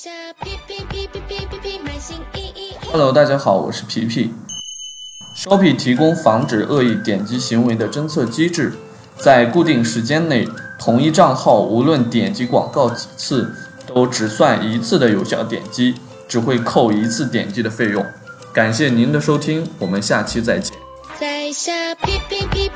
下皮皮皮皮皮皮皮买新衣。Hello，大家好，我是皮皮。Shopee 提供防止恶意点击行为的侦测机制，在固定时间内，同一账号无论点击广告几次，都只算一次的有效点击，只会扣一次点击的费用。感谢您的收听，我们下期再见。在下皮皮皮